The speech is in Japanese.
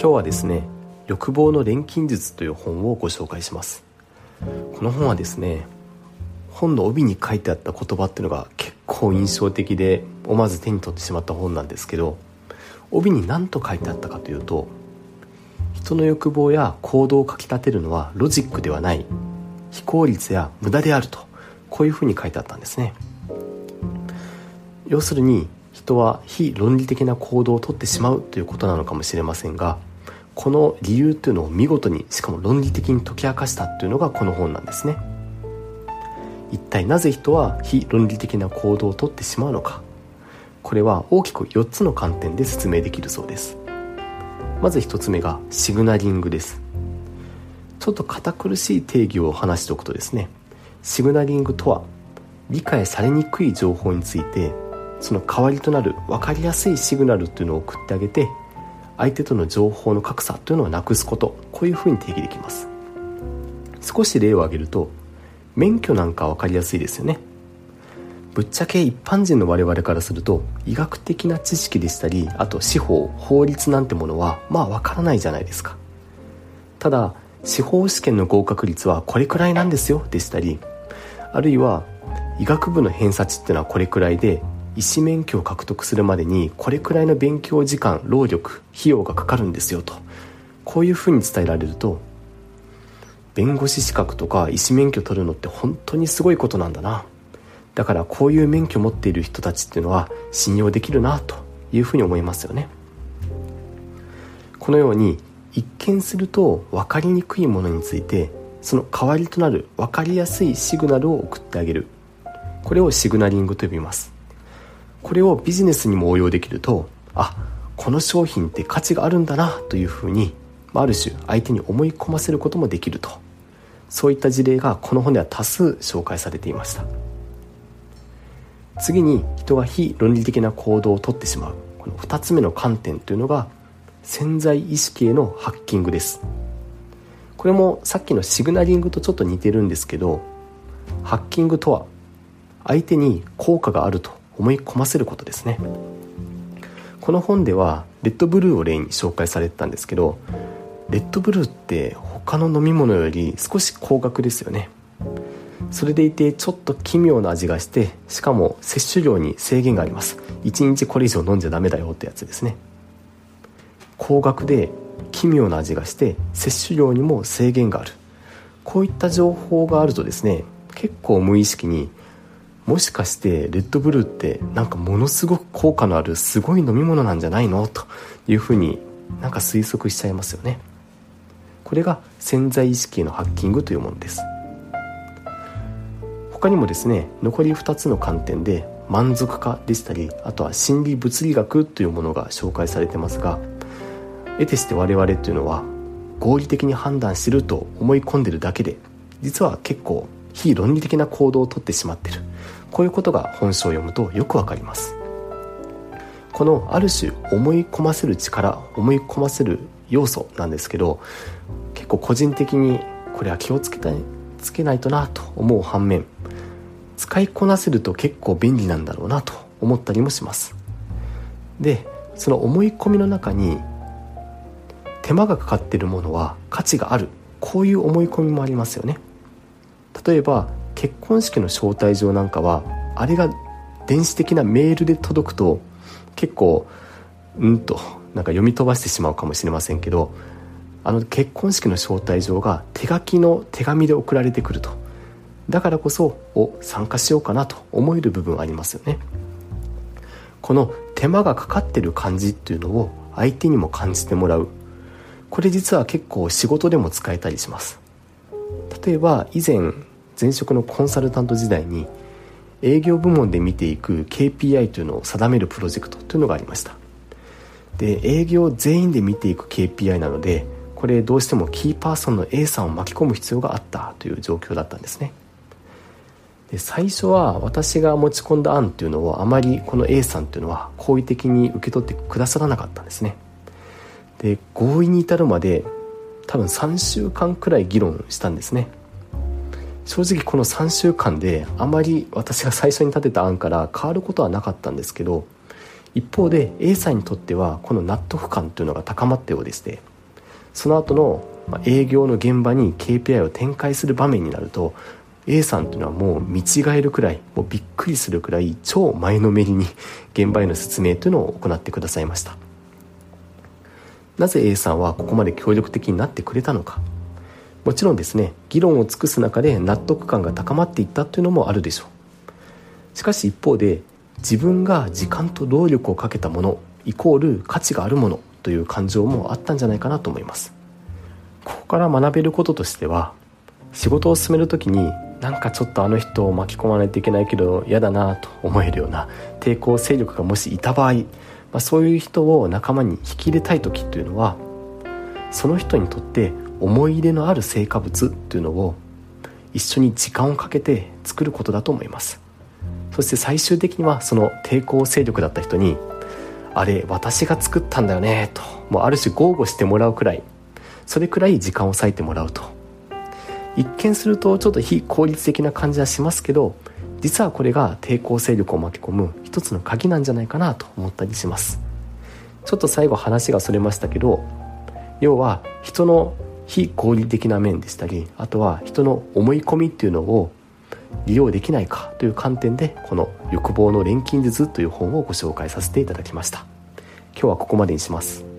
今日はですね欲望の錬金術という本をご紹介します。この本はですね本の帯に書いてあった言葉っていうのが結構印象的で思わず手に取ってしまった本なんですけど帯に何と書いてあったかというと人の欲望や行動をかきたてるのはロジックではない非効率や無駄であるとこういうふうに書いてあったんですね。要するに人は非論理的な行動をとってしまうということなのかもしれませんがこの理由というのを見事にしかも論理的に解き明かしたというのがこの本なんですね。一体なぜ人は非論理的な行動をとってしまうのか。これは大きく4つの観点で説明できるそうです。まず1つ目がシグナリングです。ちょっと堅苦しい定義を話しておくとですねシグナリングとは理解されにくい情報についてその代わりとなる分かりやすいシグナルっていうのを送ってあげて相手との情報の格差というのをなくすことこういうふうに定義できます。少し例を挙げると免許なんか分かりやすいですよね。ぶっちゃけ一般人の我々からすると医学的な知識でしたりあと司法法律なんてものはまあ分からないじゃないですか。ただ司法試験の合格率はこれくらいなんですよでしたりあるいは医学部の偏差値っていうのはこれくらいで医師免許を獲得するまでにこれくらいの勉強時間労力費用がかかるんですよと。こういうふうに伝えられると弁護士資格とか医師免許取るのって本当にすごいことなんだな。だからこういう免許を持っている人たちっていうのは信用できるなというふうに思いますよね。このように一見すると分かりにくいものについてその代わりとなる分かりやすいシグナルを送ってあげる。これをシグナリングと呼びます。これをビジネスにも応用できるとあこの商品って価値があるんだなというふうにある種相手に思い込ませることもできると。そういった事例がこの本では多数紹介されていました。次に人が非論理的な行動をとってしまう。この2つ目の観点というのが潜在意識へのハッキングです。これもさっきのシグナリングとちょっと似てるんですけどハッキングとは相手に効果があると思い込ませることですね。この本ではレッドブルーを例に紹介されてたんですけどレッドブルーって他の飲み物より少し高額ですよね。それでいてちょっと奇妙な味がしてしかも摂取量に制限があります。1日これ以上飲んじゃダメだよってやつですね。高額で奇妙な味がして摂取量にも制限がある。こういった情報があるとですね結構無意識にもしかしてレッドブルーってなんかものすごく効果のあるすごい飲み物なんじゃないのというふうになんか推測しちゃいますよね。これが潜在意識へのハッキングというものです。他にもですね残り2つの観点で満足化でしたりあとは心理物理学というものが紹介されてますが得てして我々というのは合理的に判断してると思い込んでるだけで実は結構非論理的な行動をとってしまってる。こういうことが本書を読むとよくわかります。このある種思い込ませる力思い込ませる要素なんですけど結構個人的にこれは気をつけたつけないとなと思う反面使いこなせると結構便利なんだろうなと思ったりもします。でその思い込みの中に手間がかかっているものは価値がある。こういう思い込みもありますよね。例えば結婚式の招待状なんかはあれが電子的なメールで届くと結構うんとなんか読み飛ばしてしまうかもしれませんけどあの結婚式の招待状が手書きの手紙で送られてくると。だからこそお参加しようかなと思える部分ありますよね。この手間がかかってる感じっていうのを相手にも感じてもらう。これ実は結構仕事でも使えたりします。例えば以前前職のコンサルタント時代に営業部門で見ていく KPI というのを定めるプロジェクトというのがありました。で営業全員で見ていく KPI なのでこれどうしてもキーパーソンの A さんを巻き込む必要があったという状況だったんですね。で最初は私が持ち込んだ案っていうのをあまりこの A さんっていうのは好意的に受け取ってくださらなかったんですね。で合意に至るまで多分3週間くらい議論したんですね。正直この3週間であまり私が最初に立てた案から変わることはなかったんですけど一方で A さんにとってはこの納得感というのが高まったようでしてその後の営業の現場に KPI を展開する場面になると A さんというのはもう見違えるくらいもうびっくりするくらい超前のめりに現場への説明というのを行ってくださいました。なぜ A さんはここまで協力的になってくれたのか。もちろんですね議論を尽くす中で納得感が高まっていったというのもあるでしょう。しかし一方で自分が時間と労力をかけたものイコール価値があるものという感情もあったんじゃないかなと思います。ここから学べることとしては仕事を進める時になんかちょっとあの人を巻き込まないといけないけど嫌だなと思えるような抵抗勢力がもしいた場合、まあ、そういう人を仲間に引き入れたい時というのはその人にとって思い入れのある成果物というのを一緒に時間をかけて作ることだと思います。そして最終的にはその抵抗勢力だった人にあれ私が作ったんだよねともうある種豪語してもらうくらいそれくらい時間を割いてもらうと。一見するとちょっと非効率的な感じはしますけど実はこれが抵抗勢力を巻き込む一つの鍵なんじゃないかなと思ったりします。ちょっと最後話がそれましたけど要は人の非合理的な面でしたりあとは人の思い込みっていうのを利用できないかという観点でこの「欲望の錬金術」という本をご紹介させていただきました。今日はここまでにします。